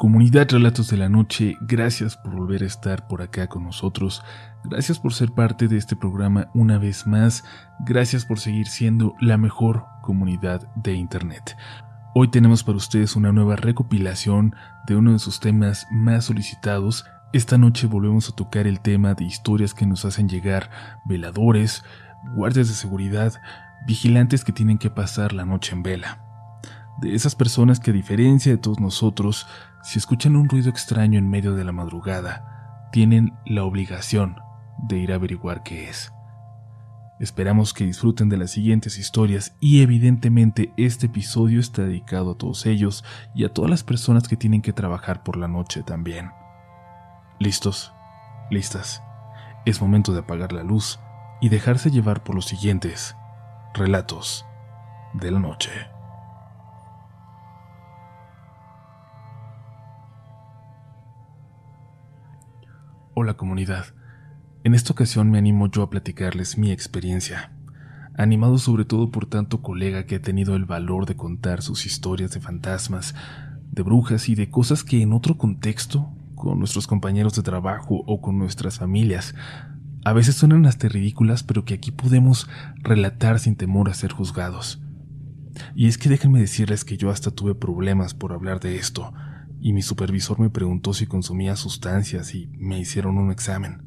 Comunidad Relatos de la Noche, gracias por volver a estar por acá con nosotros. Gracias por ser parte de este programa una vez más. Gracias por seguir siendo la mejor comunidad de Internet. Hoy tenemos para ustedes una nueva recopilación de uno de sus temas más solicitados. Esta noche volvemos a tocar el tema de historias que nos hacen llegar veladores, guardias de seguridad, vigilantes que tienen que pasar la noche en vela. De esas personas que a diferencia de todos nosotros si escuchan un ruido extraño en medio de la madrugada, tienen la obligación de ir a averiguar qué es. Esperamos que disfruten de las siguientes historias y evidentemente este episodio está dedicado a todos ellos y a todas las personas que tienen que trabajar por la noche también. ¿Listos? ¿Listas? Es momento de apagar la luz y dejarse llevar por los siguientes relatos de la noche. Hola comunidad. En esta ocasión me animo yo a platicarles mi experiencia, animado sobre todo por tanto colega que ha tenido el valor de contar sus historias de fantasmas, de brujas y de cosas que en otro contexto, con nuestros compañeros de trabajo o con nuestras familias, a veces suenan hasta ridículas, pero que aquí podemos relatar sin temor a ser juzgados. Y es que déjenme decirles que yo hasta tuve problemas por hablar de esto, y mi supervisor me preguntó si consumía sustancias y me hicieron un examen.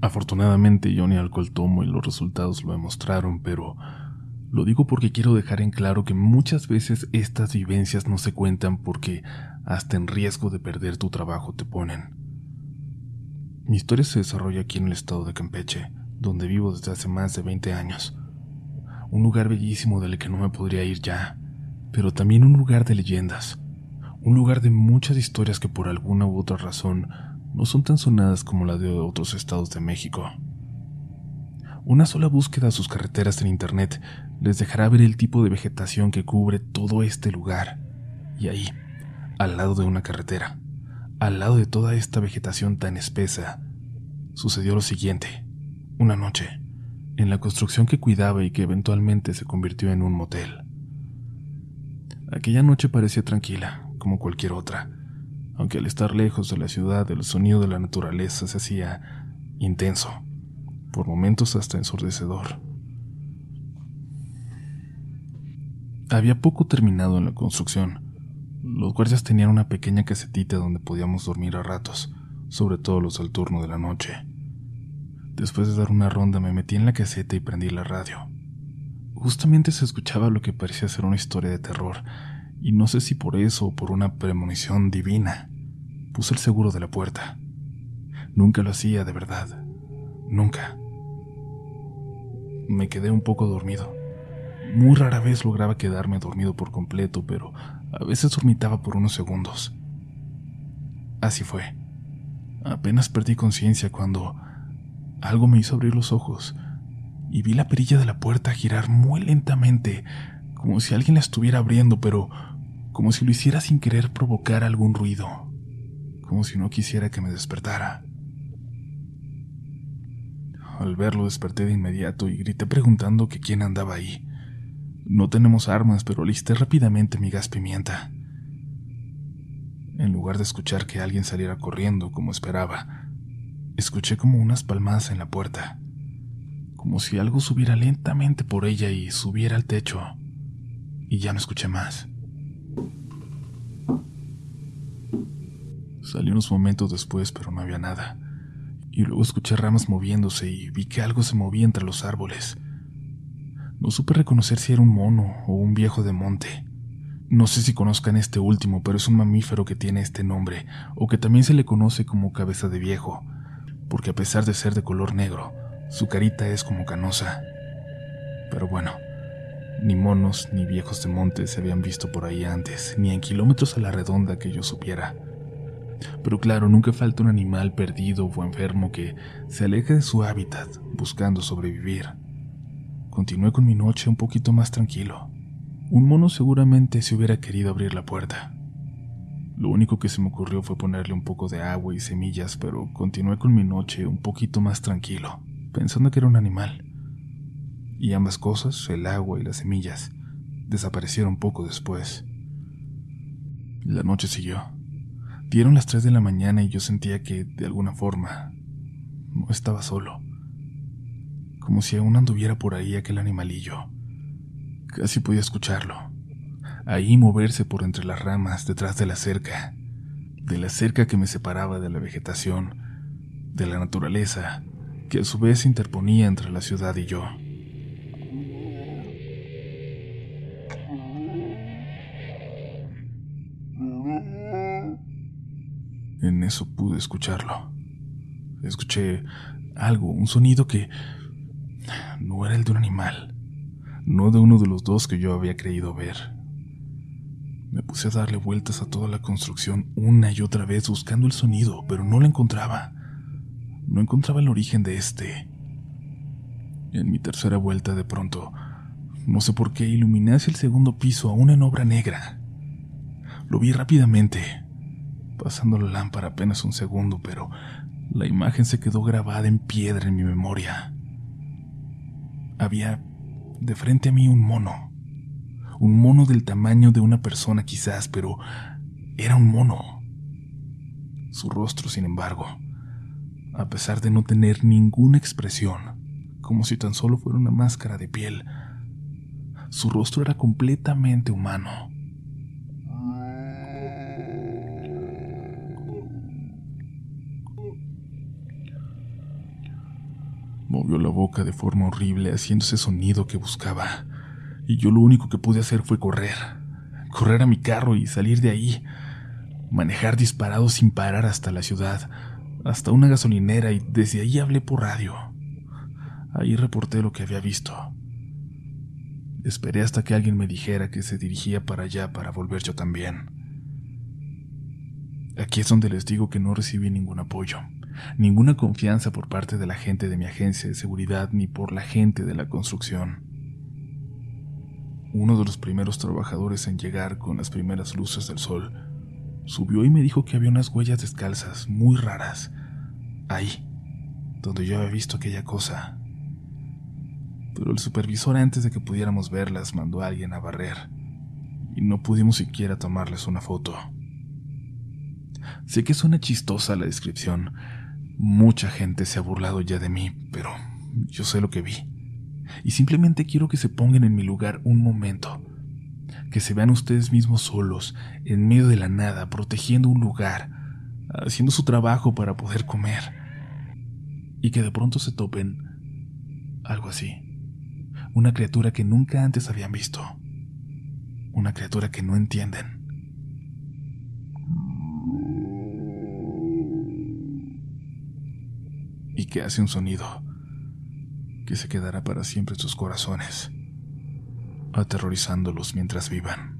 Afortunadamente yo ni alcohol tomo y los resultados lo demostraron, pero lo digo porque quiero dejar en claro que muchas veces estas vivencias no se cuentan porque hasta en riesgo de perder tu trabajo te ponen. Mi historia se desarrolla aquí en el estado de Campeche, donde vivo desde hace más de 20 años. Un lugar bellísimo del que no me podría ir ya, pero también un lugar de leyendas un lugar de muchas historias que por alguna u otra razón no son tan sonadas como la de otros estados de México. Una sola búsqueda a sus carreteras en Internet les dejará ver el tipo de vegetación que cubre todo este lugar. Y ahí, al lado de una carretera, al lado de toda esta vegetación tan espesa, sucedió lo siguiente. Una noche, en la construcción que cuidaba y que eventualmente se convirtió en un motel. Aquella noche parecía tranquila, como cualquier otra, aunque al estar lejos de la ciudad el sonido de la naturaleza se hacía intenso, por momentos hasta ensordecedor. Había poco terminado en la construcción. Los guardias tenían una pequeña casetita donde podíamos dormir a ratos, sobre todo los del turno de la noche. Después de dar una ronda me metí en la caseta y prendí la radio. Justamente se escuchaba lo que parecía ser una historia de terror, y no sé si por eso o por una premonición divina, puse el seguro de la puerta. Nunca lo hacía de verdad, nunca. Me quedé un poco dormido. Muy rara vez lograba quedarme dormido por completo, pero a veces dormitaba por unos segundos. Así fue. Apenas perdí conciencia cuando algo me hizo abrir los ojos y vi la perilla de la puerta girar muy lentamente, como si alguien la estuviera abriendo, pero como si lo hiciera sin querer provocar algún ruido, como si no quisiera que me despertara. Al verlo desperté de inmediato y grité preguntando que quién andaba ahí. No tenemos armas, pero listé rápidamente mi gas pimienta. En lugar de escuchar que alguien saliera corriendo como esperaba, escuché como unas palmadas en la puerta, como si algo subiera lentamente por ella y subiera al techo, y ya no escuché más. Salí unos momentos después, pero no había nada. Y luego escuché ramas moviéndose y vi que algo se movía entre los árboles. No supe reconocer si era un mono o un viejo de monte. No sé si conozcan este último, pero es un mamífero que tiene este nombre, o que también se le conoce como cabeza de viejo, porque a pesar de ser de color negro, su carita es como canosa. Pero bueno, ni monos ni viejos de monte se habían visto por ahí antes, ni en kilómetros a la redonda que yo supiera. Pero claro, nunca falta un animal perdido o enfermo que se aleja de su hábitat buscando sobrevivir. Continué con mi noche un poquito más tranquilo. Un mono seguramente se hubiera querido abrir la puerta. Lo único que se me ocurrió fue ponerle un poco de agua y semillas, pero continué con mi noche un poquito más tranquilo, pensando que era un animal. Y ambas cosas, el agua y las semillas, desaparecieron poco después. La noche siguió Dieron las 3 de la mañana y yo sentía que, de alguna forma, no estaba solo. Como si aún anduviera por ahí aquel animalillo. Casi podía escucharlo. Ahí moverse por entre las ramas detrás de la cerca. De la cerca que me separaba de la vegetación, de la naturaleza, que a su vez se interponía entre la ciudad y yo. Eso pude escucharlo. Escuché algo, un sonido que no era el de un animal, no de uno de los dos que yo había creído ver. Me puse a darle vueltas a toda la construcción una y otra vez buscando el sonido, pero no lo encontraba. No encontraba el origen de este. En mi tercera vuelta de pronto, no sé por qué, iluminé hacia el segundo piso aún en obra negra. Lo vi rápidamente, pasando la lámpara apenas un segundo, pero la imagen se quedó grabada en piedra en mi memoria. Había de frente a mí un mono, un mono del tamaño de una persona quizás, pero era un mono. Su rostro, sin embargo, a pesar de no tener ninguna expresión, como si tan solo fuera una máscara de piel, su rostro era completamente humano. Movió la boca de forma horrible haciendo ese sonido que buscaba. Y yo lo único que pude hacer fue correr. Correr a mi carro y salir de ahí. Manejar disparado sin parar hasta la ciudad, hasta una gasolinera y desde ahí hablé por radio. Ahí reporté lo que había visto. Esperé hasta que alguien me dijera que se dirigía para allá para volver yo también. Aquí es donde les digo que no recibí ningún apoyo ninguna confianza por parte de la gente de mi agencia de seguridad ni por la gente de la construcción. Uno de los primeros trabajadores en llegar con las primeras luces del sol subió y me dijo que había unas huellas descalzas muy raras ahí, donde yo había visto aquella cosa. Pero el supervisor antes de que pudiéramos verlas mandó a alguien a barrer y no pudimos siquiera tomarles una foto. Sé que suena chistosa la descripción, Mucha gente se ha burlado ya de mí, pero yo sé lo que vi. Y simplemente quiero que se pongan en mi lugar un momento. Que se vean ustedes mismos solos, en medio de la nada, protegiendo un lugar, haciendo su trabajo para poder comer. Y que de pronto se topen algo así. Una criatura que nunca antes habían visto. Una criatura que no entienden. Y que hace un sonido que se quedará para siempre en sus corazones, aterrorizándolos mientras vivan.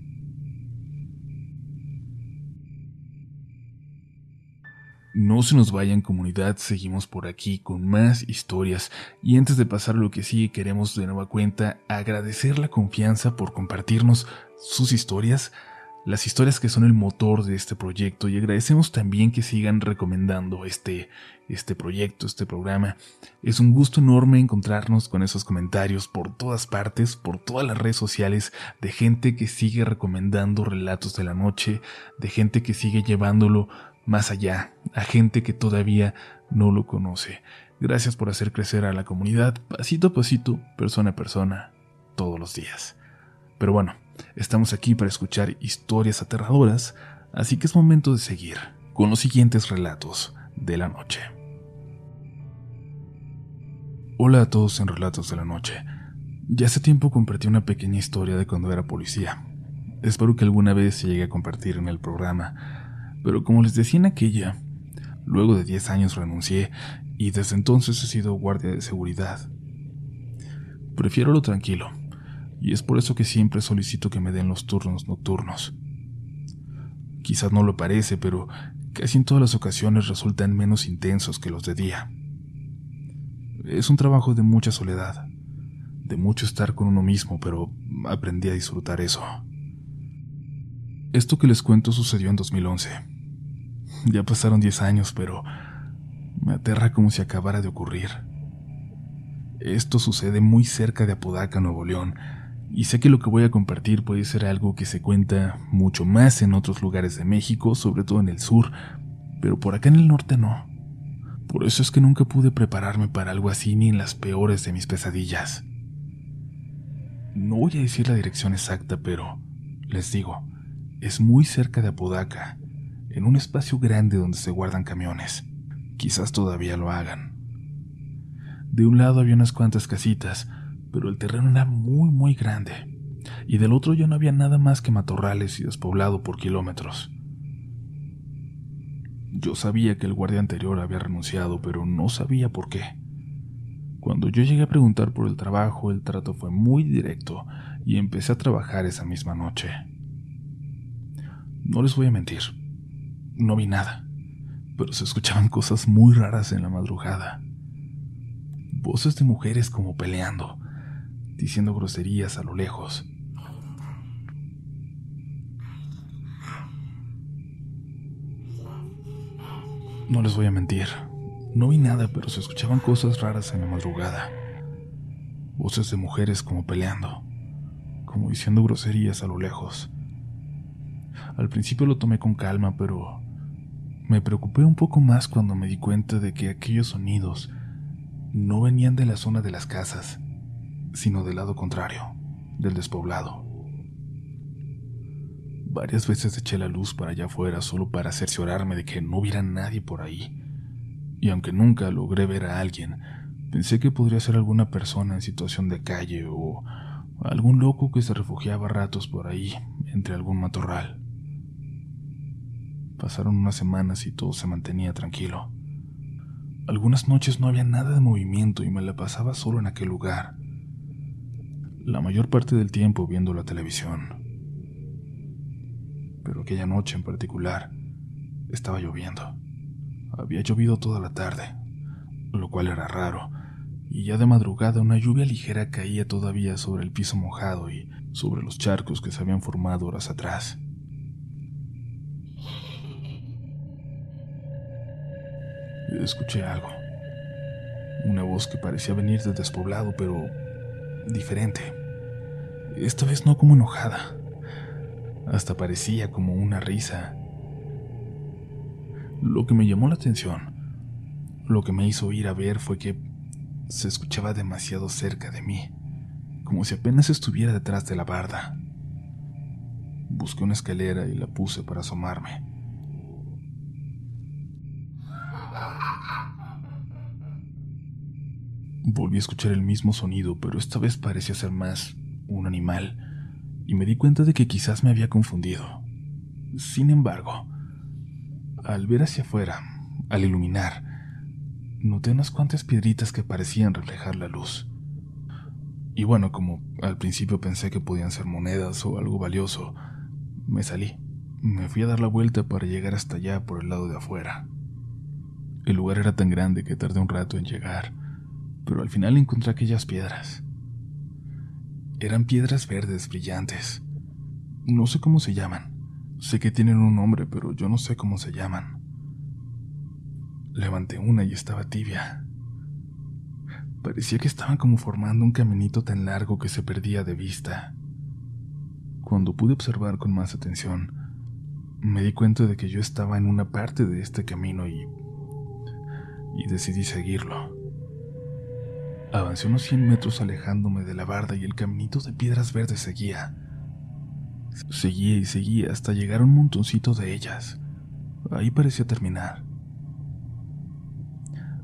No se nos vayan comunidad, seguimos por aquí con más historias y antes de pasar lo que sigue queremos de nueva cuenta agradecer la confianza por compartirnos sus historias, las historias que son el motor de este proyecto y agradecemos también que sigan recomendando este, este proyecto, este programa. Es un gusto enorme encontrarnos con esos comentarios por todas partes, por todas las redes sociales, de gente que sigue recomendando relatos de la noche, de gente que sigue llevándolo más allá, a gente que todavía no lo conoce. Gracias por hacer crecer a la comunidad pasito a pasito, persona a persona, todos los días. Pero bueno, Estamos aquí para escuchar historias aterradoras, así que es momento de seguir con los siguientes relatos de la noche. Hola a todos en Relatos de la Noche. Ya hace tiempo compartí una pequeña historia de cuando era policía. Espero que alguna vez se llegue a compartir en el programa, pero como les decía en aquella, luego de 10 años renuncié y desde entonces he sido guardia de seguridad. Prefiero lo tranquilo, y es por eso que siempre solicito que me den los turnos nocturnos. Quizás no lo parece, pero casi en todas las ocasiones resultan menos intensos que los de día. Es un trabajo de mucha soledad, de mucho estar con uno mismo, pero aprendí a disfrutar eso. Esto que les cuento sucedió en 2011. Ya pasaron 10 años, pero me aterra como si acabara de ocurrir. Esto sucede muy cerca de Apodaca, Nuevo León, Y sé que lo que voy a compartir puede ser algo que se cuenta mucho más en otros lugares de México, sobre todo en el sur, pero por acá en el norte no. Por eso es que nunca pude prepararme para algo así ni en las peores de mis pesadillas. No voy a decir la dirección exacta, pero les digo, es muy cerca de Apodaca, en un espacio grande donde se guardan camiones. Quizás todavía lo hagan. De un lado había unas cuantas casitas, pero el terreno era muy, muy grande, y del otro ya no había nada más que matorrales y despoblado por kilómetros. Yo sabía que el guardia anterior había renunciado, pero no sabía por qué. Cuando yo llegué a preguntar por el trabajo, el trato fue muy directo y empecé a trabajar esa misma noche. No les voy a mentir, no vi nada, pero se escuchaban cosas muy raras en la madrugada. Voces de mujeres como peleando, diciendo groserías a lo lejos. No les voy a mentir, no vi nada, pero se escuchaban cosas raras en la madrugada. Voces de mujeres como peleando, como diciendo groserías a lo lejos. Al principio lo tomé con calma, pero me preocupé un poco más cuando me di cuenta de que aquellos sonidos no venían de la zona de las casas, sino del lado contrario, del despoblado. Varias veces eché la luz para allá afuera solo para cerciorarme de que no hubiera nadie por ahí. Y aunque nunca logré ver a alguien, pensé que podría ser alguna persona en situación de calle o algún loco que se refugiaba ratos por ahí entre algún matorral. Pasaron unas semanas y todo se mantenía tranquilo. Algunas noches no había nada de movimiento y me la pasaba solo en aquel lugar la mayor parte del tiempo viendo la televisión. Pero aquella noche en particular estaba lloviendo. Había llovido toda la tarde, lo cual era raro, y ya de madrugada una lluvia ligera caía todavía sobre el piso mojado y sobre los charcos que se habían formado horas atrás. Escuché algo. Una voz que parecía venir del despoblado, pero diferente. Esta vez no como enojada. Hasta parecía como una risa. Lo que me llamó la atención, lo que me hizo ir a ver fue que se escuchaba demasiado cerca de mí, como si apenas estuviera detrás de la barda. Busqué una escalera y la puse para asomarme. Volví a escuchar el mismo sonido, pero esta vez parecía ser más un animal, y me di cuenta de que quizás me había confundido. Sin embargo, al ver hacia afuera, al iluminar, noté unas cuantas piedritas que parecían reflejar la luz. Y bueno, como al principio pensé que podían ser monedas o algo valioso, me salí. Me fui a dar la vuelta para llegar hasta allá por el lado de afuera. El lugar era tan grande que tardé un rato en llegar, pero al final encontré aquellas piedras. Eran piedras verdes brillantes. No sé cómo se llaman. Sé que tienen un nombre, pero yo no sé cómo se llaman. Levanté una y estaba tibia. Parecía que estaban como formando un caminito tan largo que se perdía de vista. Cuando pude observar con más atención, me di cuenta de que yo estaba en una parte de este camino y, y decidí seguirlo. Avancé unos 100 metros alejándome de la barda y el caminito de piedras verdes seguía. Seguía y seguía hasta llegar a un montoncito de ellas. Ahí parecía terminar.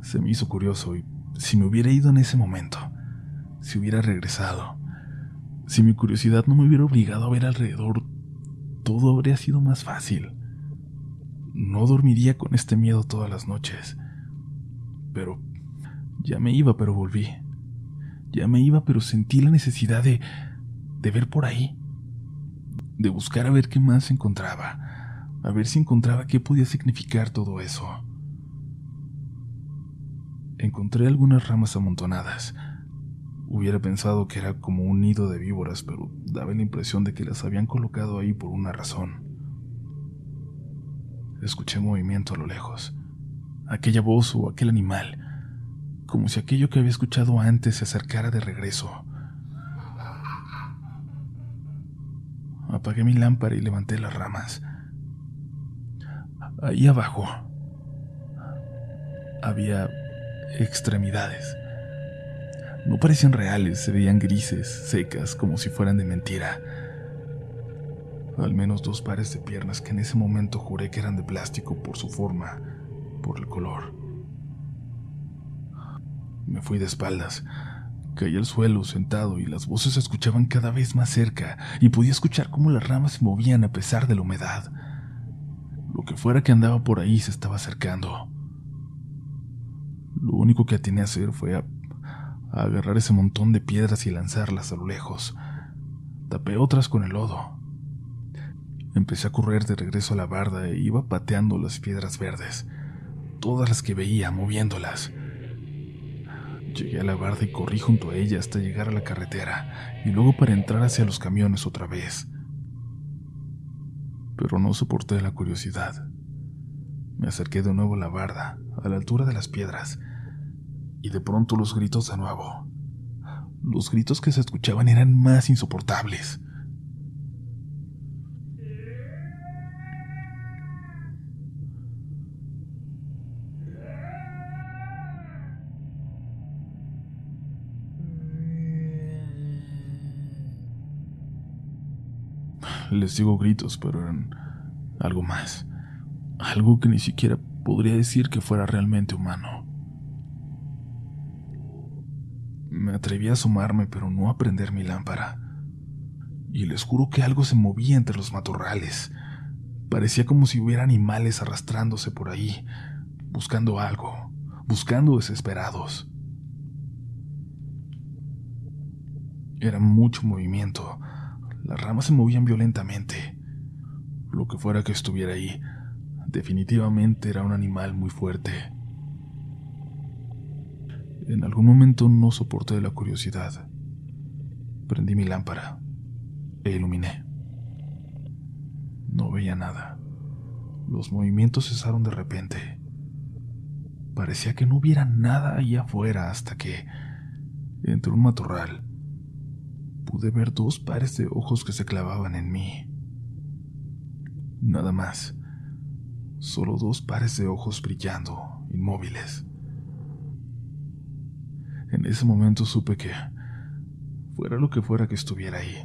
Se me hizo curioso y si me hubiera ido en ese momento, si hubiera regresado, si mi curiosidad no me hubiera obligado a ver alrededor, todo habría sido más fácil. No dormiría con este miedo todas las noches. Pero ya me iba, pero volví. Ya me iba, pero sentí la necesidad de, de ver por ahí. De buscar a ver qué más encontraba. A ver si encontraba qué podía significar todo eso. Encontré algunas ramas amontonadas. Hubiera pensado que era como un nido de víboras, pero daba la impresión de que las habían colocado ahí por una razón. Escuché movimiento a lo lejos. Aquella voz o aquel animal como si aquello que había escuchado antes se acercara de regreso. Apagué mi lámpara y levanté las ramas. Ahí abajo había extremidades. No parecían reales, se veían grises, secas, como si fueran de mentira. Al menos dos pares de piernas que en ese momento juré que eran de plástico por su forma, por el color. Me fui de espaldas. Caí al suelo sentado y las voces se escuchaban cada vez más cerca y podía escuchar cómo las ramas se movían a pesar de la humedad. Lo que fuera que andaba por ahí se estaba acercando. Lo único que atiné a hacer fue a, agarrar ese montón de piedras y lanzarlas a lo lejos. Tapé otras con el lodo. Empecé a correr de regreso a la barda e iba pateando las piedras verdes, todas las que veía, moviéndolas. Llegué a la barda y corrí junto a ella hasta llegar a la carretera y luego para entrar hacia los camiones otra vez. Pero no soporté la curiosidad. Me acerqué de nuevo a la barda, a la altura de las piedras, y de pronto los gritos de nuevo. Los gritos que se escuchaban eran más insoportables. Les digo gritos, pero eran algo más. Algo que ni siquiera podría decir que fuera realmente humano. Me atreví a asomarme, pero no a prender mi lámpara. Y les juro que algo se movía entre los matorrales. Parecía como si hubiera animales arrastrándose por ahí, buscando algo, buscando desesperados. Era mucho movimiento, las ramas se movían violentamente. Lo que fuera que estuviera ahí, definitivamente era un animal muy fuerte. En algún momento no soporté la curiosidad. Prendí mi lámpara e iluminé. No veía nada. Los movimientos cesaron de repente. Parecía que no hubiera nada ahí afuera hasta que, entre un matorral, pude ver dos pares de ojos que se clavaban en mí. Nada más. Solo dos pares de ojos brillando, inmóviles. En ese momento supe que, fuera lo que fuera que estuviera ahí,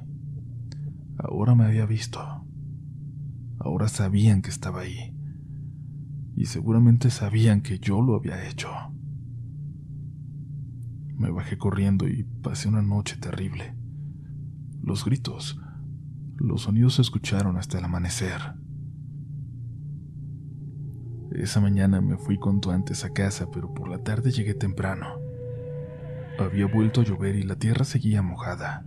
ahora me había visto. Ahora sabían que estaba ahí. Y seguramente sabían que yo lo había hecho. Me bajé corriendo y pasé una noche terrible los gritos. Los sonidos se escucharon hasta el amanecer. Esa mañana me fui cuanto antes a casa, pero por la tarde llegué temprano. Había vuelto a llover y la tierra seguía mojada.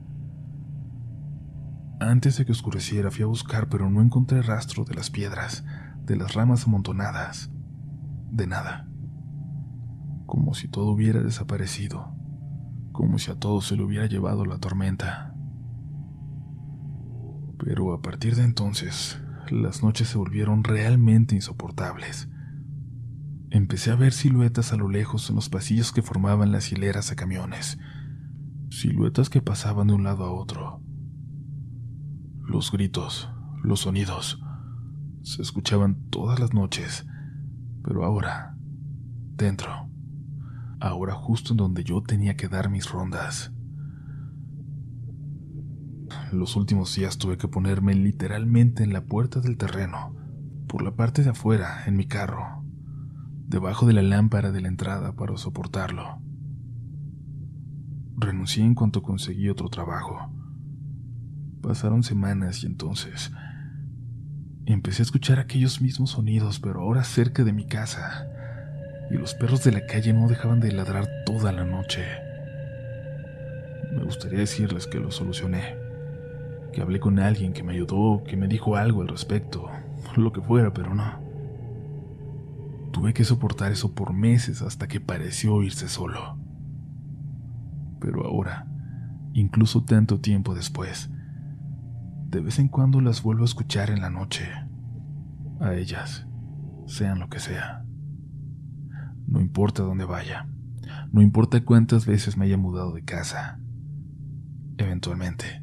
Antes de que oscureciera fui a buscar, pero no encontré rastro de las piedras, de las ramas amontonadas, de nada. Como si todo hubiera desaparecido, como si a todo se lo hubiera llevado la tormenta. Pero a partir de entonces, las noches se volvieron realmente insoportables. Empecé a ver siluetas a lo lejos en los pasillos que formaban las hileras de camiones, siluetas que pasaban de un lado a otro. Los gritos, los sonidos, se escuchaban todas las noches, pero ahora, dentro, ahora justo en donde yo tenía que dar mis rondas. Los últimos días tuve que ponerme literalmente en la puerta del terreno, por la parte de afuera, en mi carro, debajo de la lámpara de la entrada para soportarlo. Renuncié en cuanto conseguí otro trabajo. Pasaron semanas y entonces empecé a escuchar aquellos mismos sonidos, pero ahora cerca de mi casa, y los perros de la calle no dejaban de ladrar toda la noche. Me gustaría decirles que lo solucioné que hablé con alguien que me ayudó, que me dijo algo al respecto, lo que fuera, pero no. Tuve que soportar eso por meses hasta que pareció irse solo. Pero ahora, incluso tanto tiempo después, de vez en cuando las vuelvo a escuchar en la noche. A ellas, sean lo que sea. No importa dónde vaya, no importa cuántas veces me haya mudado de casa. Eventualmente,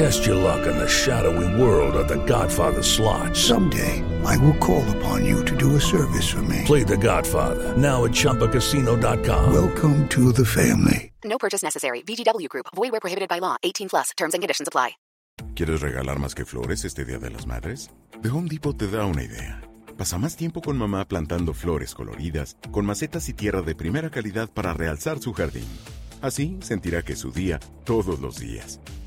Test your luck in the shadowy world of The Godfather slot. Someday, I will call upon you to do a service for me. Play The Godfather now at ChumbaCasino.com. Welcome to the family. No purchase necessary. VGW Group. Void where prohibited by law. 18 plus. Terms and conditions apply. ¿Quieres regalar más que flores este Día de las Madres? The Home Depot te da una idea. Pasa más tiempo con mamá plantando flores coloridas, con macetas y tierra de primera calidad para realzar su jardín. Así sentirá que es su día todos los días.